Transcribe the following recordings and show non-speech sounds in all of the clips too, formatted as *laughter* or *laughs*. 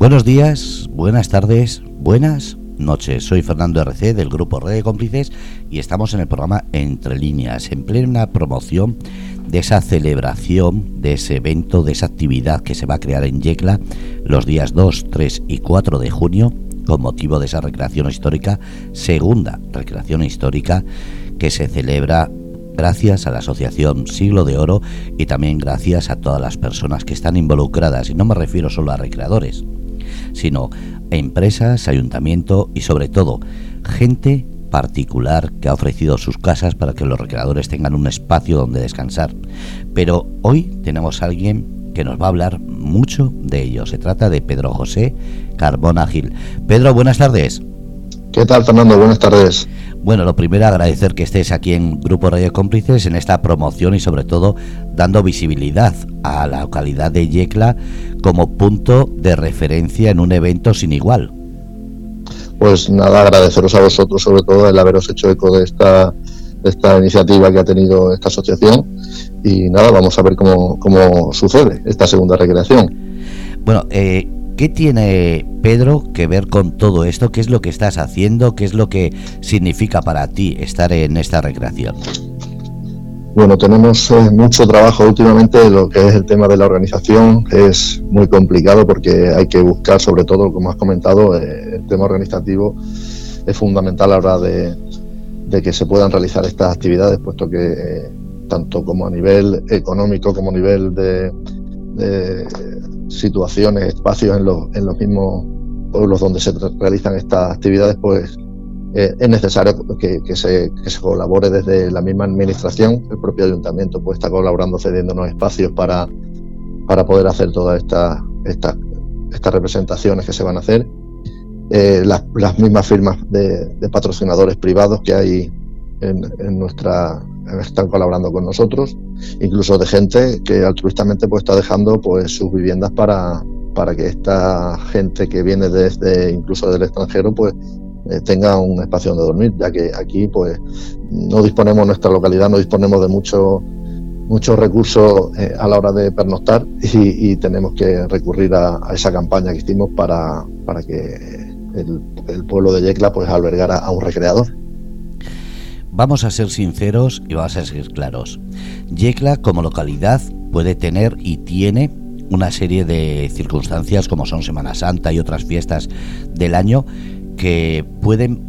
Buenos días, buenas tardes, buenas noches. Soy Fernando RC del grupo Red de Cómplices y estamos en el programa Entre Líneas, en plena promoción de esa celebración, de ese evento, de esa actividad que se va a crear en Yecla los días 2, 3 y 4 de junio con motivo de esa recreación histórica, segunda recreación histórica que se celebra gracias a la Asociación Siglo de Oro y también gracias a todas las personas que están involucradas, y no me refiero solo a recreadores, sino empresas, ayuntamiento y sobre todo gente particular que ha ofrecido sus casas para que los recreadores tengan un espacio donde descansar. Pero hoy tenemos a alguien que nos va a hablar mucho de ello. Se trata de Pedro José Carbona Gil. Pedro, buenas tardes. ¿Qué tal, Fernando? Buenas tardes. Bueno, lo primero agradecer que estés aquí en Grupo Radio Cómplices en esta promoción y sobre todo dando visibilidad a la localidad de Yecla como punto de referencia en un evento sin igual. Pues nada, agradeceros a vosotros sobre todo el haberos hecho eco de esta, esta iniciativa que ha tenido esta asociación y nada, vamos a ver cómo, cómo sucede esta segunda recreación. Bueno, eh, ¿Qué tiene Pedro que ver con todo esto? ¿Qué es lo que estás haciendo? ¿Qué es lo que significa para ti estar en esta recreación? Bueno, tenemos eh, mucho trabajo últimamente. Lo que es el tema de la organización es muy complicado porque hay que buscar, sobre todo, como has comentado, eh, el tema organizativo es fundamental a la hora de, que se puedan realizar estas actividades, puesto que eh, tanto como a nivel económico como a nivel de situaciones, espacios en los, en los mismos pueblos donde se realizan estas actividades, pues eh, es necesario que, se, que, se, colabore desde la misma administración. El propio ayuntamiento pues, está colaborando, cediéndonos espacios para, para poder hacer todas estas estas estas representaciones que se van a hacer. Eh, las, las, mismas firmas de, de, patrocinadores privados que hay en, en nuestra están colaborando con nosotros, incluso de gente que altruistamente pues está dejando pues sus viviendas para, para que esta gente que viene desde incluso del extranjero pues eh, tenga un espacio donde dormir, ya que aquí pues no disponemos nuestra localidad, no disponemos de mucho muchos recursos eh, a la hora de pernoctar y, tenemos que recurrir a, esa campaña que hicimos para, para que el, el pueblo de Yecla pues albergara a un recreador. Vamos a ser sinceros y vamos a ser claros. Yecla como localidad puede tener y tiene una serie de circunstancias como son Semana Santa y otras fiestas del año que pueden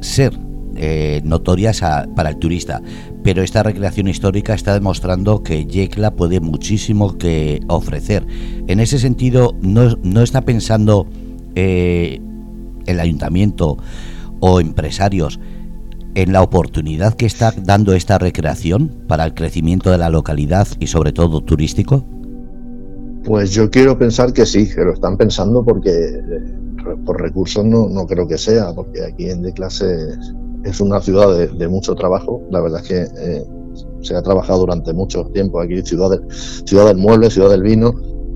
ser eh, notorias para el turista, pero esta recreación histórica está demostrando que Yecla puede muchísimo que ofrecer. En ese sentido, no, no está pensando eh, el ayuntamiento o empresarios en la oportunidad que está dando esta recreación para el crecimiento de la localidad y sobre todo turístico? Pues yo quiero pensar que sí, que lo están pensando porque eh, por recursos no, no creo que sea, porque aquí en De Clase es una ciudad de, mucho trabajo. La verdad es que eh, se ha trabajado durante mucho tiempo aquí, ciudad del, ciudad del mueble, ciudad del vino.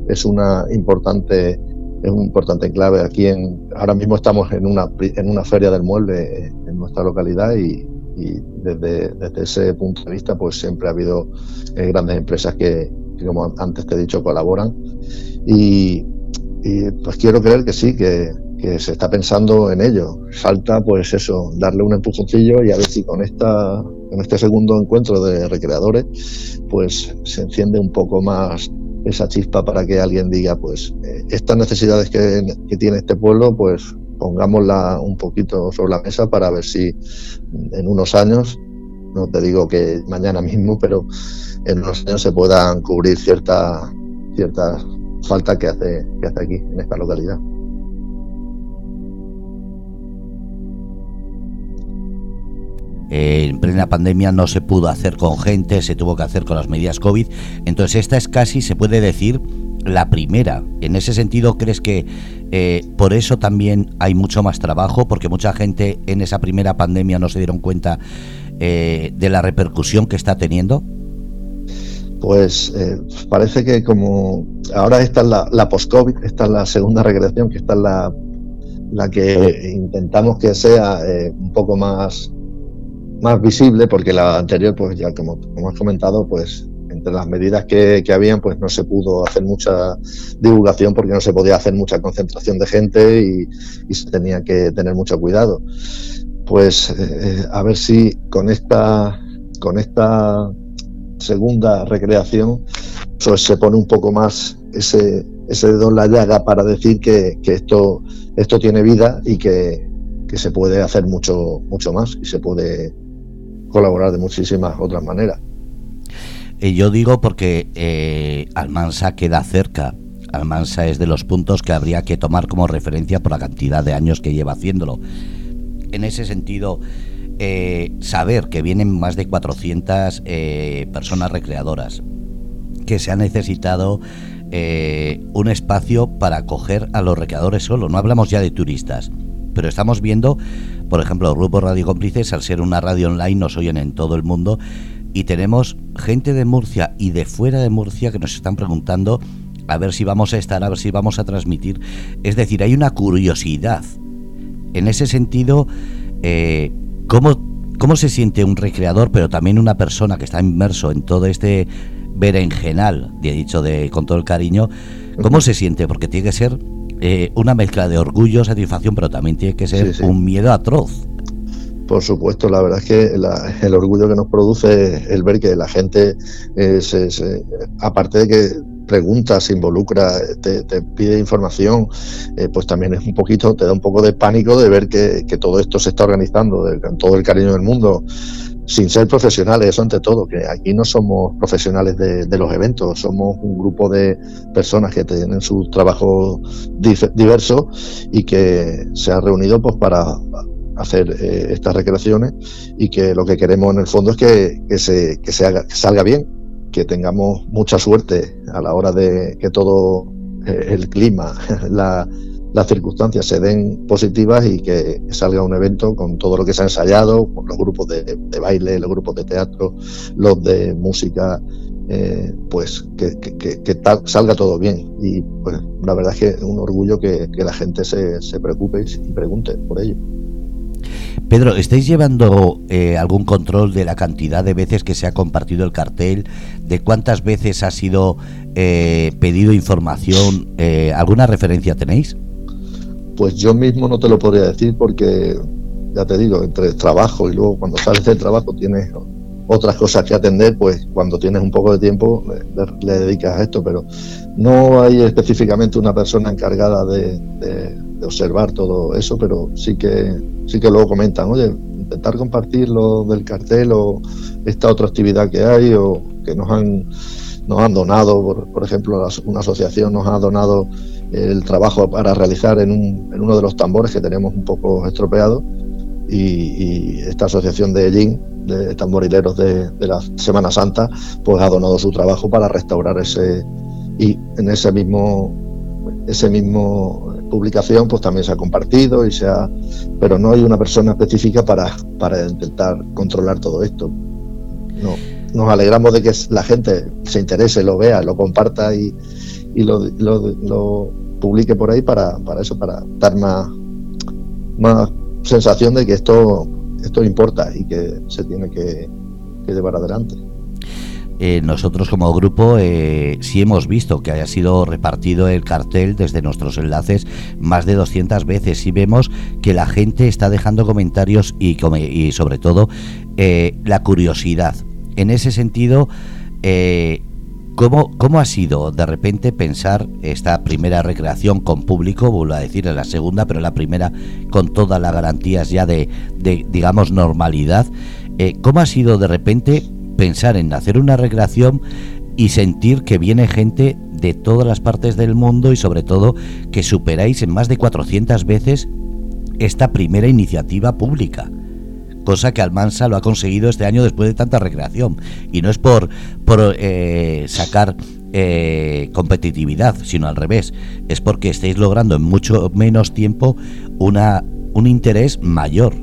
Es una importante es un importante clave aquí en ahora mismo estamos en una en una feria del mueble en nuestra localidad y, desde, desde, ese punto de vista pues siempre ha habido eh, grandes empresas que, como antes te he dicho colaboran. Y, pues quiero creer que sí que, que, se está pensando en ello. Falta pues eso darle un empujoncillo y a ver si con esta con este segundo encuentro de recreadores pues se enciende un poco más esa chispa para que alguien diga, pues, eh, estas necesidades que, tiene este pueblo, pues pongámosla un poquito sobre la mesa para ver si en unos años, no te digo que mañana mismo, pero en unos años se puedan cubrir cierta, cierta falta que hace, que hace aquí, en esta localidad. En plena pandemia no se pudo hacer con gente, se tuvo que hacer con las medidas COVID. Entonces esta es casi, se puede decir, la primera. En ese sentido, ¿crees que eh, por eso también hay mucho más trabajo? Porque mucha gente en esa primera pandemia no se dieron cuenta eh, de la repercusión que está teniendo. Pues eh, parece que como ahora esta es la, post-COVID, esta es la segunda regresión, que esta es la, la que intentamos que sea un poco más más visible porque la anterior, pues ya como, como has comentado, pues en entre las medidas que, que, habían, pues no se pudo hacer mucha divulgación porque no se podía hacer mucha concentración de gente y, y se tenía que tener mucho cuidado. Pues eh, a ver si con esta, con esta segunda recreación pues se pone un poco más ese, ese dedo en la llaga para decir que, que esto, esto tiene vida y que, que se puede hacer mucho, mucho más y se puede colaborar de muchísimas otras maneras. Y yo digo porque eh, Almansa queda cerca. Almansa es de los puntos que habría que tomar como referencia por la cantidad de años que lleva haciéndolo. En ese sentido, eh, saber que vienen más de 400 eh, personas recreadoras, que se ha necesitado un espacio para acoger a los recreadores solo, no hablamos ya de turistas, pero estamos viendo, por ejemplo, grupos Radio Cómplices, al ser una radio online, nos oyen en todo el mundo y tenemos gente de Murcia y de fuera de Murcia que nos están preguntando a ver si vamos a estar, a ver si vamos a transmitir. Es decir, hay una curiosidad. En ese sentido, eh, ¿cómo, ¿cómo se siente un recreador, pero también una persona que está inmerso en todo este berenjenal, he dicho de, con todo el cariño, ¿cómo se siente? Porque tiene que ser eh, una mezcla de orgullo, satisfacción, pero también tiene que ser un miedo atroz. Por supuesto, la verdad es que el orgullo que nos produce el ver que la gente, eh, aparte de que pregunta, se involucra, te, pide información, eh, pues también es un poquito, te da un poco de pánico de ver que, todo esto se está organizando con todo el cariño del mundo sin ser profesionales, eso ante todo, que aquí no somos profesionales de, los eventos, somos un grupo de personas que tienen sus trabajos diversos y que se han reunido pues para hacer eh, estas recreaciones y que lo que queremos en el fondo es que, se, que, se haga, que salga bien, que tengamos mucha suerte a la hora de que todo eh, el clima, *laughs* la, las circunstancias se den positivas y que salga un evento con todo lo que se ha ensayado, con los grupos de, baile, los grupos de teatro, los de música, eh, pues que, salga todo bien. Y pues la verdad es que es un orgullo que, la gente se, preocupe y, pregunte por ello. Pedro, ¿estáis llevando eh, algún control de la cantidad de veces que se ha compartido el cartel? ¿De cuántas veces ha sido eh, pedido información? ¿Alguna referencia tenéis? Pues yo mismo no te lo podría decir porque, ya te digo, entre trabajo y luego cuando sales del trabajo tienes otras cosas que atender, pues cuando tienes un poco de tiempo le, dedicas a esto, pero no hay específicamente una persona encargada de, observar todo eso, pero sí que sí que luego comentan, oye, intentar compartir lo del cartel o esta otra actividad que hay o que nos han nos han donado, por, por ejemplo, una asociación nos ha donado el trabajo para realizar en, un, en uno de los tambores que tenemos un poco estropeado y, esta asociación de Ellín, de tamborileros de, la Semana Santa, pues ha donado su trabajo para restaurar ese y en ese mismo ese mismo publicación pues también se ha compartido y se ha pero no hay una persona específica para, para intentar controlar todo esto. No, nos alegramos de que la gente se interese, lo vea, lo comparta y, y lo, lo, publique por ahí para, para eso, para dar más, más sensación de que esto, esto importa y que se tiene que, llevar adelante. Eh, nosotros como grupo eh, sí hemos visto que haya sido repartido el cartel desde nuestros enlaces más de 200 veces y vemos que la gente está dejando comentarios y, y sobre todo eh, la curiosidad. En ese sentido, ¿Cómo, ¿Cómo ha sido de repente pensar esta primera recreación con público, vuelvo a decir, en la segunda, pero la primera con todas las garantías ya de, digamos, normalidad? Eh, ¿Cómo ha sido de repente pensar en hacer una recreación y sentir que viene gente de todas las partes del mundo y sobre todo que superáis en más de 400 veces esta primera iniciativa pública? Cosa que Almansa lo ha conseguido este año después de tanta recreación. Y no es por, eh, sacar eh, competitividad, sino al revés. Es porque estáis logrando en mucho menos tiempo una, un interés mayor.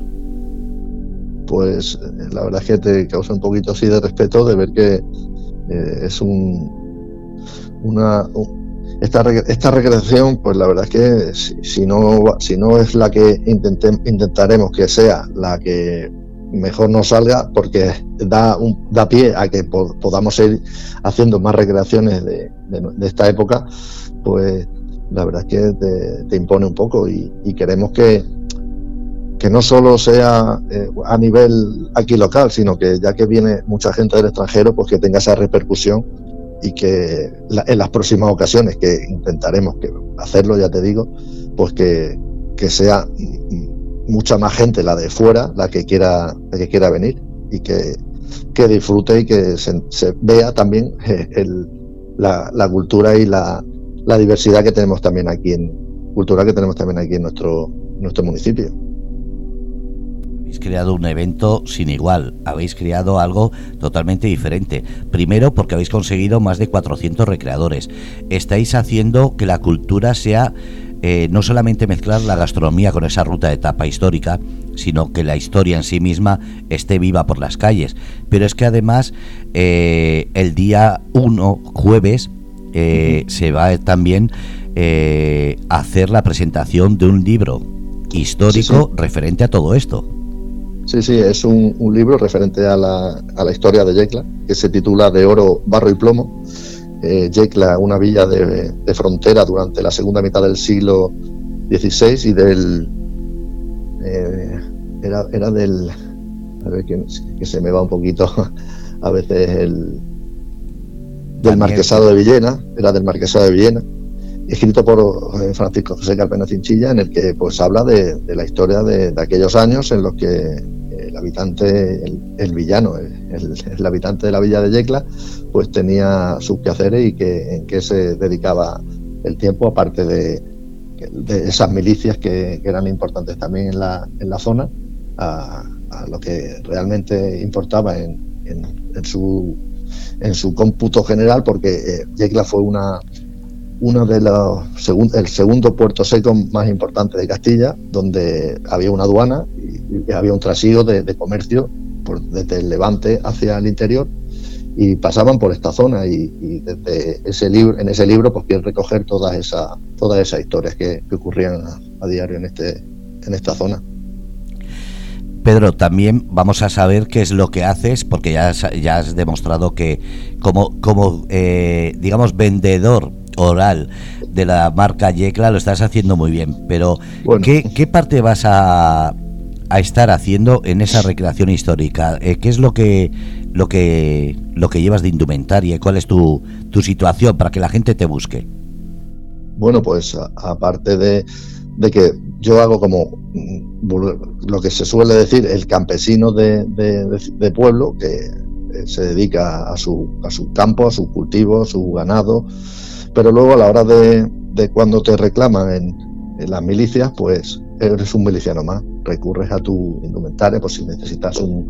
Pues eh, la verdad es que te causa un poquito así de respeto de ver que es un, una, esta, esta recreación, pues la verdad es que si, no, si no es la que intentaremos que sea la que mejor no salga porque da, un, da pie a que podamos ir haciendo más recreaciones de, esta época, pues la verdad es que te, impone un poco y, queremos que, que no solo sea eh, a nivel aquí local, sino que ya que viene mucha gente del extranjero, pues que tenga esa repercusión y que en las próximas ocasiones que intentaremos que hacerlo, ya te digo, pues que, que sea mucha más gente la de fuera la que quiera la que quiera venir y que, que disfrute y que se, vea también *laughs* la, la, cultura y la, la, diversidad que tenemos también aquí en cultura que tenemos también aquí en nuestro nuestro municipio habéis creado un evento sin igual, habéis creado algo totalmente diferente. Primero porque habéis conseguido más de 400 recreadores. Estáis haciendo que la cultura sea eh, no solamente mezclar la gastronomía con esa ruta de etapa histórica, sino que la historia en sí misma esté viva por las calles. Pero es que además eh, el día 1, jueves, eh, se va también a hacer la presentación de un libro histórico referente a todo esto. Sí, sí, es un, libro referente a la, a la historia de Yecla, que se titula De oro, barro y plomo. Eh, Yecla, una villa de, frontera durante la segunda mitad del siglo XVI y del... Eh, era, era, del... A ver, que, se me va un poquito *laughs* a veces el... Del Marquesado de Villena, era del Marquesado de Villena, escrito por eh, Francisco José Carpena Cinchilla, en el que pues habla de, la historia de, aquellos años en los que el habitante, el, villano, el, habitante de la villa de Yecla, pues tenía sus quehaceres y que en qué se dedicaba el tiempo, aparte de, esas milicias que, eran importantes también en la, en la zona, a, lo que realmente importaba en, en, su, en su cómputo general, porque eh, Yecla fue una, una de los el segundo puerto seco más importante de Castilla, donde había una aduana y, había un trasiego de, de comercio por, desde el levante hacia el interior y pasaban por esta zona y, desde ese libro, en ese libro pues quieren recoger todas esas todas esas historias que, ocurrían a, diario en este en esta zona. Pedro, también vamos a saber qué es lo que haces, porque ya has, ya has demostrado que como, como eh, digamos, vendedor oral de la marca Yecla lo estás haciendo muy bien, pero ¿qué, ¿qué, parte vas a, a estar haciendo en esa recreación histórica? Eh, ¿Qué es lo que lo que lo que llevas de indumentaria? ¿Cuál es tu, tu situación para que la gente te busque? Bueno, pues aparte de, de, que yo hago como mm, lo que se suele decir el campesino de, de, pueblo que eh, se dedica a su, a su campo, a su cultivo, a su ganado, pero luego a la hora de, de cuando te reclaman en, en las milicias, pues eres un miliciano más. Recurres a tu indumentaria, pues si necesitas un,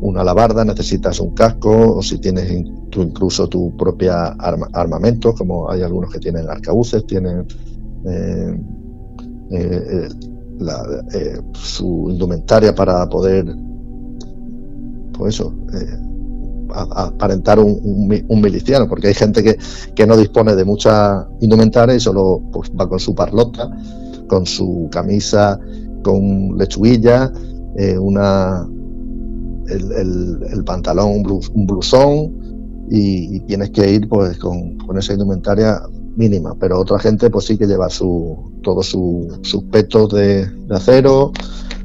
una alabarda, necesitas un casco, o si tienes tú incluso tu propia armamento, como hay algunos que tienen arcabuces, tienen eh, eh, eh, su indumentaria para poder, pues eso, aparentar un, miliciano, porque hay gente que, que, no dispone de mucha indumentaria y solo pues, va con su parlota con su camisa con lechuguilla, eh, una, el, pantalón, un, blusón, y, tienes que ir pues con, esa indumentaria mínima, pero otra gente pues sí que lleva su, todos sus petos de, acero,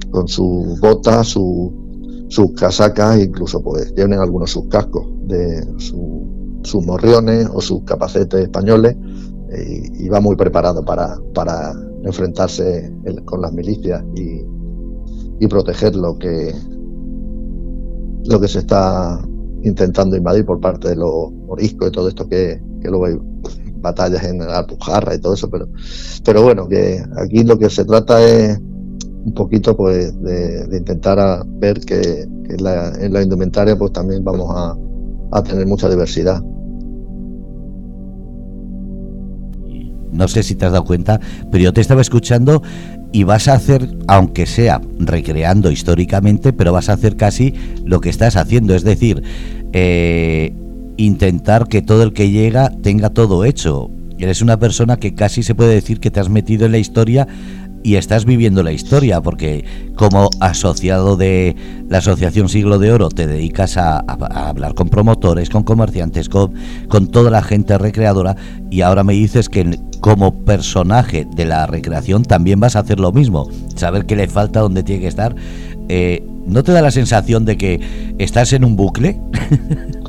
con sus botas, su, sus casacas, incluso pues tienen algunos sus cascos de sus morriones o sus capacetes españoles y va muy preparado para, para enfrentarse con las milicias y, proteger lo que, lo que se está intentando invadir por parte de los moriscos y todo esto que, luego hay batallas en Alpujarra y todo eso, pero, pero bueno, que aquí lo que se trata es un poquito pues de, intentar ver que, en, la, indumentaria pues también vamos a, a tener mucha diversidad no sé si te has dado cuenta, pero yo te estaba escuchando y vas a hacer, aunque sea recreando históricamente, pero vas a hacer casi lo que estás haciendo, es decir, eh, intentar que todo el que llega tenga todo hecho. Eres una persona que casi se puede decir que te has metido en la historia y estás viviendo la historia, porque como asociado de la Asociación Siglo de Oro te dedicas a, hablar con promotores, con comerciantes, con, toda la gente recreadora, y ahora me dices que como personaje de la recreación también vas a hacer lo mismo, saber qué le falta, dónde tiene que estar. Eh, ¿No te da la sensación de que estás en un bucle? *laughs*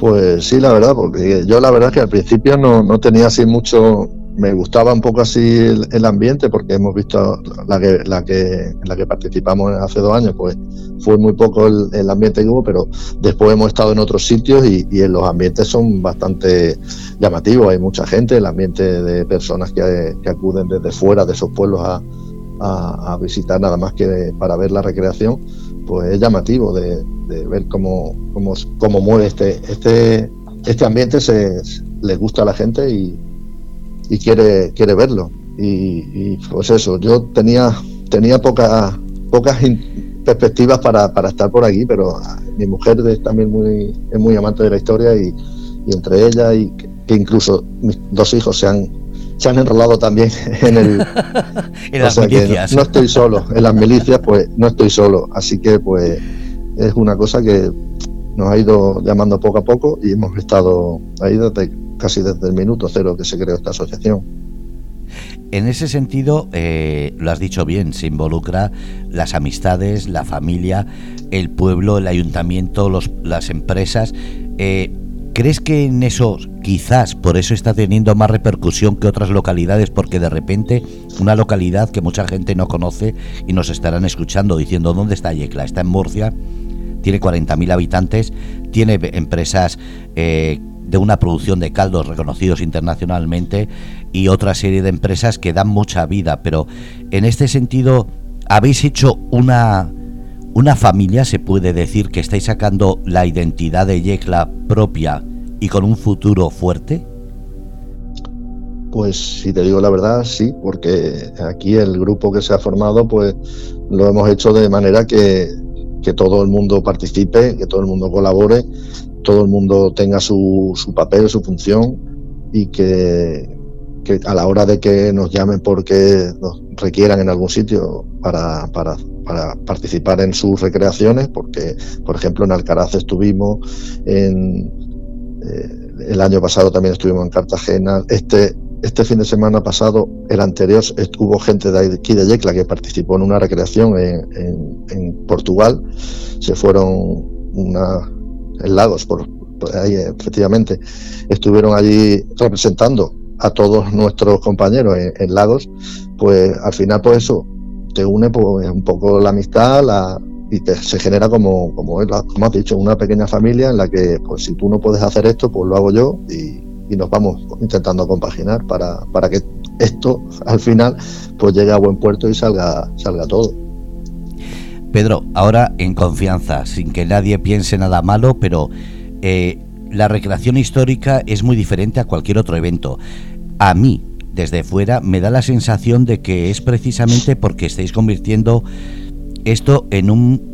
Pues sí, la verdad, porque yo la verdad que al principio no, no tenía así mucho, me gustaba un poco así el, ambiente porque hemos visto la que, la que, la que participamos hace dos años, pues fue muy poco el, ambiente que hubo, pero después hemos estado en otros sitios y, en los ambientes son bastante llamativos. Hay mucha gente, el ambiente de personas que, acuden desde fuera de esos pueblos a, a, visitar nada más que para ver la recreación, pues es llamativo de, ver cómo, cómo, cómo mueve este, este, este ambiente, se, le gusta a la gente y, y quiere, quiere verlo. Y, pues eso, yo tenía, tenía pocas pocas perspectivas para, para, estar por aquí, pero mi mujer es también muy, es muy amante de la historia y, entre ella y que, incluso mis dos hijos se han, se han enrolado también *laughs* en el *laughs* en las milicias. no, estoy solo en las milicias pues no estoy solo así que pues es una cosa que nos ha ido llamando poco a poco y hemos estado ahí desde casi desde el minuto cero que se creó esta asociación. En ese sentido, eh, lo has dicho bien, se involucra las amistades, la familia, el pueblo, el ayuntamiento, los, las empresas. Eh, ¿Crees que en eso quizás por eso está teniendo más repercusión que otras localidades? Porque de repente una localidad que mucha gente no conoce y nos estarán escuchando diciendo ¿dónde está Yecla? Está en Murcia, tiene 40.000 habitantes, tiene empresas eh, de una producción de caldos reconocidos internacionalmente y otra serie de empresas que dan mucha vida. Pero en este sentido, ¿habéis hecho una, una familia? ¿Se puede decir que estáis sacando la identidad de Yecla propia y con un futuro fuerte? Pues si te digo la verdad, sí, porque aquí el grupo que se ha formado, pues lo hemos hecho de manera que, que todo el mundo participe, que todo el mundo colabore todo el mundo tenga su, su papel, su función y que, a la hora de que nos llamen porque nos requieran en algún sitio para, para, participar en sus recreaciones, porque por ejemplo en Alcaraz estuvimos, en, eh, el año pasado también estuvimos en Cartagena, este, este fin de semana pasado, el anterior, hubo gente de aquí de Yecla que participó en una recreación en, en, en Portugal, se fueron una en Lagos, por, ahí efectivamente, estuvieron allí representando a todos nuestros compañeros en, Lagos, pues al final pues eso te une pues un poco la amistad la, y te, se genera como, como, como has dicho, una pequeña familia en la que pues si tú no puedes hacer esto, pues lo hago yo y, y nos vamos intentando compaginar para, para que esto al final pues llegue a buen puerto y salga, salga todo. Pedro, ahora en confianza, sin que nadie piense nada malo, pero eh, la recreación histórica es muy diferente a cualquier otro evento. A mí, desde fuera, me da la sensación de que es precisamente porque estáis convirtiendo esto en un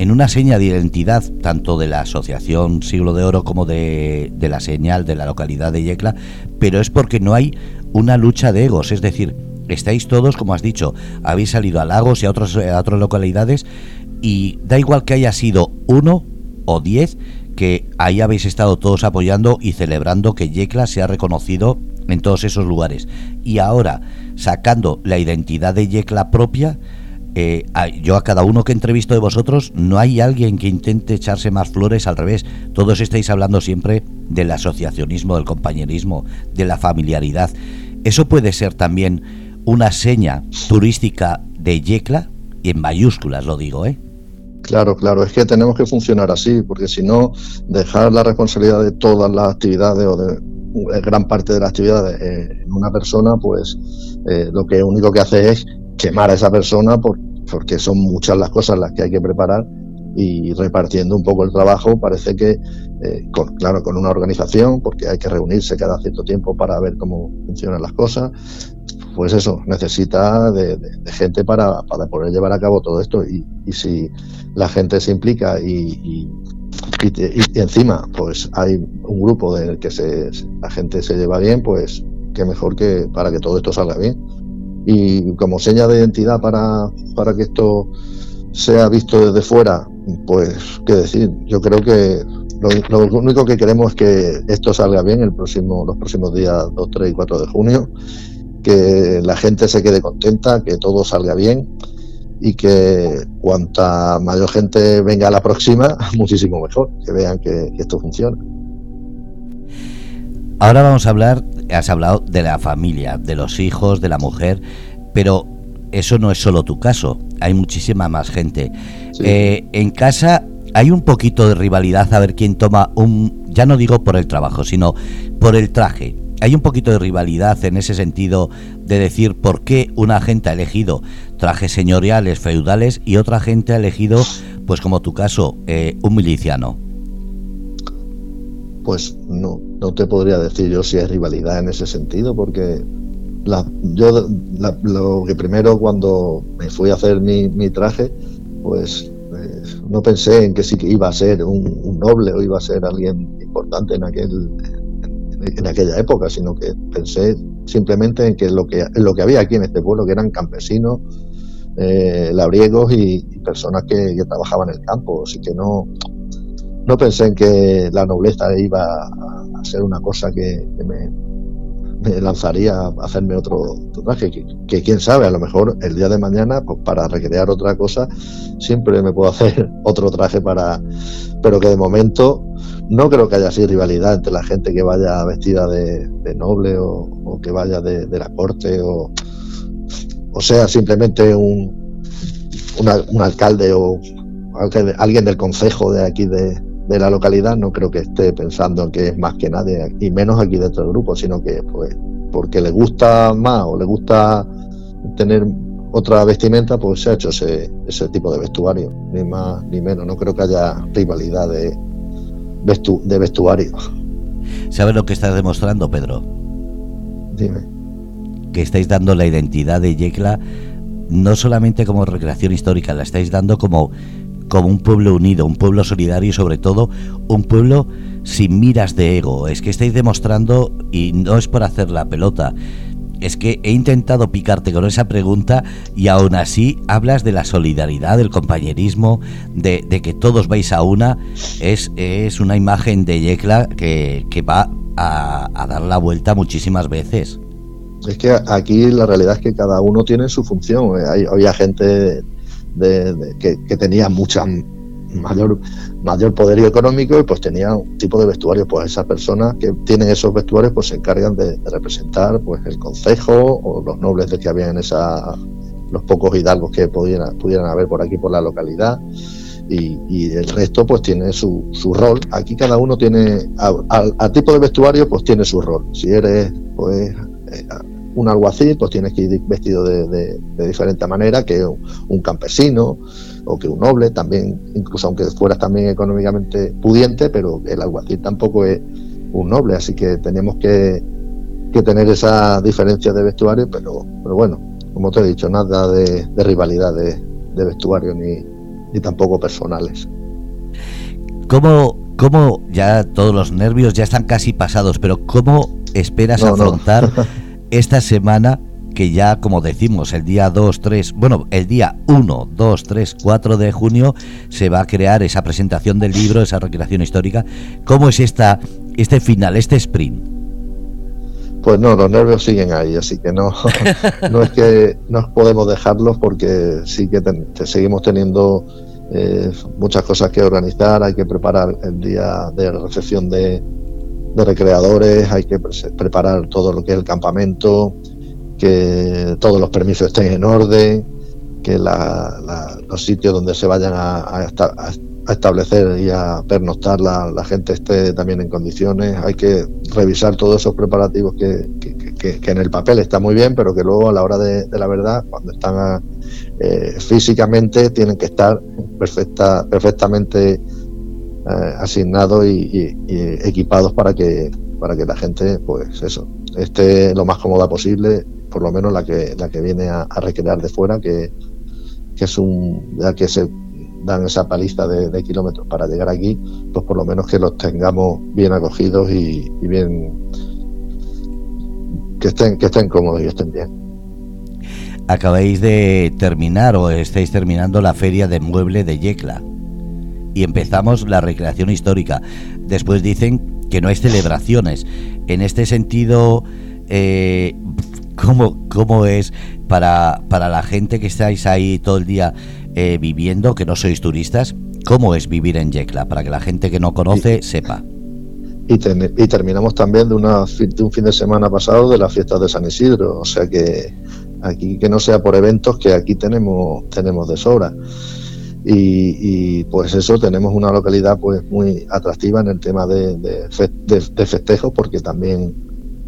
en una seña de identidad tanto de la Asociación Siglo de Oro como de, de la señal de la localidad de Yecla, pero es porque no hay una lucha de egos, es decir, estáis todos, como has dicho, habéis salido a Lagos y a, a otras localidades y da igual que haya sido uno o diez, que ahí habéis estado todos apoyando y celebrando que Yecla se ha reconocido en todos esos lugares. Y ahora, sacando la identidad de Yecla propia, eh, yo a cada uno que entrevisto de vosotros, no hay alguien que intente echarse más flores al revés. Todos estáis hablando siempre del asociacionismo, del compañerismo, de la familiaridad. Eso puede ser también una seña turística de Yecla, y en mayúsculas lo digo, ¿eh? Claro, claro, es que tenemos que funcionar así, porque si no, dejar la responsabilidad de todas las actividades o de gran parte de las actividades eh, en una persona, pues eh, lo que único que hace es quemar a esa persona porque son muchas las cosas las que hay que preparar y repartiendo un poco el trabajo parece que, eh, con, claro, con una organización, porque hay que reunirse cada cierto tiempo para ver cómo funcionan las cosas, pues eso, necesita de, gente para, para, poder llevar a cabo todo esto. Y, si la gente se implica y, y, encima pues hay un grupo en el que se, la gente se lleva bien, pues qué mejor que para que todo esto salga bien. Y como seña de identidad para, para que esto sea visto desde fuera, pues qué decir, yo creo que lo, único que queremos es que esto salga bien el próximo, los próximos días 2, 3 y 4 de junio, que la gente se quede contenta, que todo salga bien y que cuanta mayor gente venga a la próxima, *laughs* muchísimo mejor, que vean que, esto funciona. Ahora vamos a hablar, has hablado de la familia, de los hijos, de la mujer, pero eso no es solo tu caso, hay muchísima más gente. Eh, en casa hay un poquito de rivalidad a ver quién toma un, ya no digo por el trabajo, sino por el traje. Hay un poquito de rivalidad en ese sentido de decir por qué una gente ha elegido trajes señoriales, feudales y otra gente ha elegido, pues como tu caso, eh, un miliciano. Pues no, no te podría decir yo si hay rivalidad en ese sentido, porque la, yo lo que primero cuando me fui a hacer mi, traje, pues no pensé en que sí que iba a ser un, noble o iba a ser alguien importante en aquel en, aquella época, sino que pensé simplemente en que lo que lo que había aquí en este pueblo, que eran campesinos, eh, labriegos y, personas que, trabajaban en el campo, así que no no pensé en que la nobleza iba a, ser una cosa que me lanzaría a hacerme otro, traje, que, quién sabe, a lo mejor el día de mañana, pues para recrear otra cosa, siempre me puedo hacer *laughs* otro traje para, pero que de momento no creo que haya así rivalidad entre la gente que vaya vestida de, noble o, que vaya de, la corte o, o sea simplemente un, un alcalde o alguien del consejo de aquí de, de la localidad no creo que esté pensando en que es más que nadie, y menos aquí dentro del grupo, sino que pues porque le gusta más o le gusta tener otra vestimenta, pues se ha hecho ese, ese tipo de vestuario, ni más ni menos. No creo que haya rivalidad de, de vestuario. ¿Sabes lo que estás demostrando, Pedro? Dime. Que estáis dando la identidad de Yecla no solamente como recreación histórica, la estáis dando como como un pueblo unido, un pueblo solidario y sobre todo un pueblo sin miras de ego. Es que estáis demostrando, y no es por hacer la pelota, es que he intentado picarte con esa pregunta y aún así hablas de la solidaridad, del compañerismo, de, que todos vais a una. Es, es una imagen de Yecla que, va a, dar la vuelta muchísimas veces. Es que aquí la realidad es que cada uno tiene su función. Hay, había gente de, que, tenía mucha mayor mayor poder económico y pues tenía un tipo de vestuario pues esas personas que tienen esos vestuarios pues se encargan de, representar pues el concejo o los nobles de que había en esa los pocos hidalgos que pudieran pudieran haber por aquí por la localidad. Y, el resto pues tiene su, su, rol. Aquí cada uno tiene al tipo de vestuario pues tiene su rol. Si eres pues eh, un alguacil, pues tienes que ir vestido de, diferente manera que un, campesino o que un noble, también, incluso aunque fueras también económicamente pudiente, pero el alguacil tampoco es un noble, así que tenemos que, tener esa diferencia de vestuario, pero, pero bueno, como te he dicho, nada de, rivalidad de, vestuario ni, ni tampoco personales. ¿Cómo, ¿Cómo ya todos los nervios ya están casi pasados, pero cómo esperas afrontar *laughs* esta semana que ya, como decimos, el día 2, 3, bueno, el día 1, 2, 3, 4 de junio se va a crear esa presentación del libro, esa recreación histórica. ¿Cómo es esta, este final, este sprint? Pues no, los nervios siguen ahí, así que no, *laughs* no es que no podemos dejarlos porque sí que seguimos teniendo eh, muchas cosas que organizar, hay que preparar el día de recepción de, de recreadores, hay que preparar todo lo que es el campamento, que todos los permisos estén en orden, que los sitios donde se vayan a, establecer y a pernoctar la, gente esté también en condiciones. Hay que revisar todos esos preparativos que, en el papel está muy bien, pero que luego a la hora de, la verdad, cuando están eh, físicamente, tienen que estar perfecta, perfectamente eh, asignados y, equipados para que para que la gente pues eso esté lo más cómoda posible por lo menos la que la que viene a, recrear de fuera que, es un ya que se dan esa paliza de, kilómetros para llegar aquí pues por lo menos que los tengamos bien acogidos y, y bien que estén que estén cómodos y estén bien. Acabáis de terminar o estáis terminando la feria de mueble de Yecla y empezamos la recreación histórica. Después dicen que no hay celebraciones. En este sentido, eh, ¿cómo, ¿cómo, es para, para la gente que estáis ahí todo el día eh, viviendo, que no sois turistas? ¿Cómo es vivir en Yecla? Para que la gente que no conoce sepa. Y, y terminamos también de, una, de un fin de semana pasado de las fiestas de San Isidro. O sea que aquí que no sea por eventos, que aquí tenemos, tenemos de sobra. Y, pues eso, tenemos una localidad pues muy atractiva en el tema de, de, festejos, porque también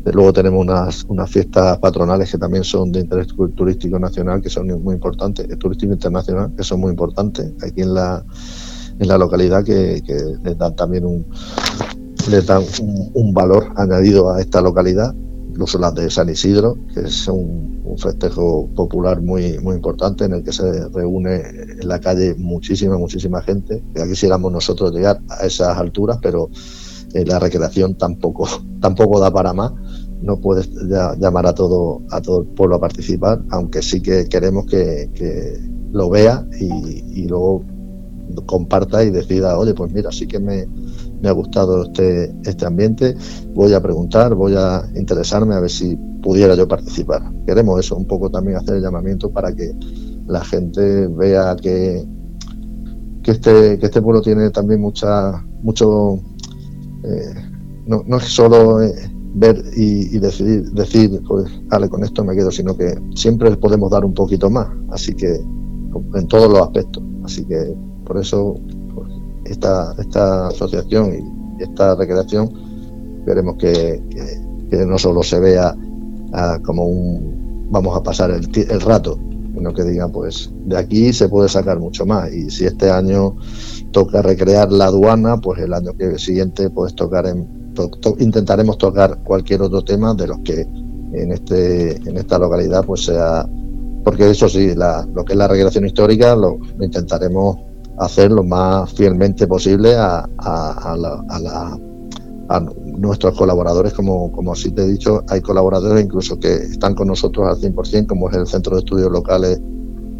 luego tenemos unas, unas fiestas patronales que también son de interés turístico nacional, que son muy importantes, turístico internacional, que son muy importantes aquí en la, en la localidad, que, que les dan también un, les dan un valor añadido a esta localidad incluso las de San Isidro, que es un, festejo popular muy, muy importante en el que se reúne en la calle muchísima, muchísima gente. Ya quisiéramos nosotros llegar a esas alturas, pero eh, la recreación tampoco, *laughs* tampoco da para más. No puedes llamar a todo, a todo el pueblo a participar, aunque sí que queremos que, lo vea y, y luego comparta y decida, oye, pues mira, sí que me, me ha gustado este, este ambiente, voy a preguntar, voy a interesarme a ver si pudiera yo participar. Queremos eso, un poco también hacer el llamamiento para que la gente vea que, que, este, que este pueblo tiene también mucha, mucho, eh, no, no, es solo eh, ver y, decidir, decir, pues, vale, con esto me quedo, sino que siempre podemos dar un poquito más, así que en todos los aspectos. Así que por eso esta, esta asociación y esta recreación, queremos que, no solo se vea ah, como un vamos a pasar el, el rato, sino que digan, pues de aquí se puede sacar mucho más. Y si este año toca recrear la aduana, pues el año que siguiente puedes tocar en, intentaremos tocar cualquier otro tema de los que en este en esta localidad pues sea porque eso sí la, lo que es la recreación histórica lo intentaremos hacer lo más fielmente posible a, a, la, a, nuestros colaboradores, como, como así te he dicho, hay colaboradores incluso que están con nosotros al 100%, como es el Centro de Estudios Locales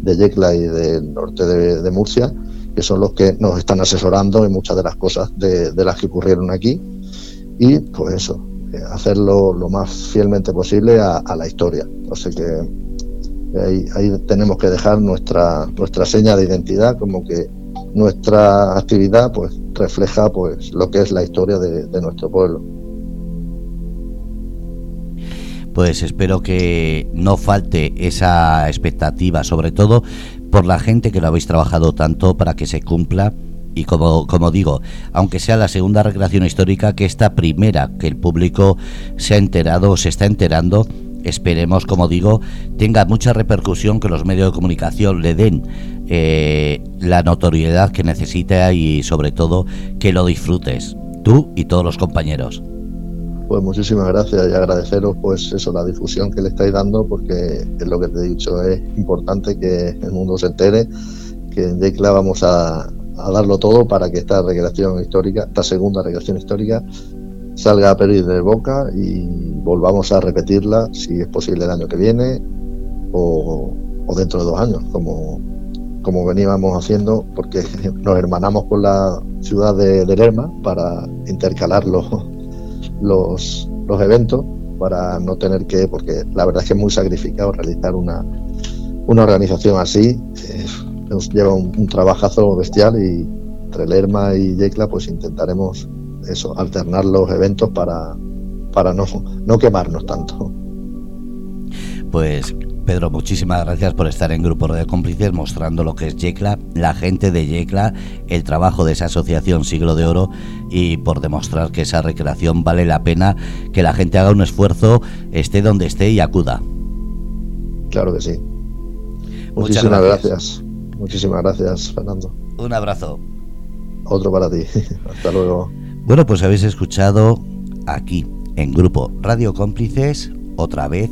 de Yecla y del norte de, Murcia, que son los que nos están asesorando en muchas de las cosas de, las que ocurrieron aquí. Y pues eso, eh, hacerlo lo más fielmente posible a, la historia. Sea que ahí, ahí, tenemos que dejar nuestra, nuestra seña de identidad como que nuestra actividad pues refleja pues lo que es la historia de, nuestro pueblo. Pues espero que no falte esa expectativa, sobre todo por la gente que lo habéis trabajado tanto para que se cumpla y como, como digo, aunque sea la segunda recreación histórica, que esta primera que el público se ha enterado o se está enterando, esperemos, como digo, tenga mucha repercusión, que los medios de comunicación le den eh, la notoriedad que necesita y sobre todo que lo disfrutes, tú y todos los compañeros. Pues muchísimas gracias y agradeceros pues eso, la difusión que le estáis dando porque es lo que te he dicho, es importante que el mundo se entere, que en Decla vamos a, darlo todo para que esta recreación histórica, esta segunda recreación histórica, salga a pedir de boca y volvamos a repetirla si es posible el año que viene o, dentro de dos años, como, como veníamos haciendo, porque *laughs* nos hermanamos con la ciudad de, Lerma para intercalar los, los, eventos, para no tener que, porque la verdad es que es muy sacrificado realizar una, una organización así, eh, nos lleva un, trabajazo bestial y entre Lerma y Yecla pues intentaremos eso, alternar los eventos para, para no, no quemarnos tanto. Pues Pedro, muchísimas gracias por estar en Grupo de Cómplices mostrando lo que es Yecla, la gente de Yecla, el trabajo de esa asociación Siglo de Oro y por demostrar que esa recreación vale la pena, que la gente haga un esfuerzo, esté donde esté y acuda. Claro que sí. Muchísimas gracias. Muchísimas gracias, Fernando. Un abrazo. Otro para ti. *laughs* Hasta luego. Bueno, pues habéis escuchado aquí en Grupo Radio Cómplices otra vez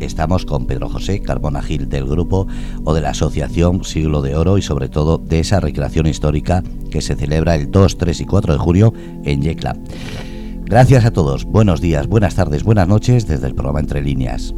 Estamos con Pedro José Carbona Gil del grupo o de la Asociación Siglo de Oro y sobre todo de esa recreación histórica que se celebra el 2, 3 y 4 de julio en Yecla. Gracias a todos, buenos días, buenas tardes, buenas noches desde el programa Entre Líneas.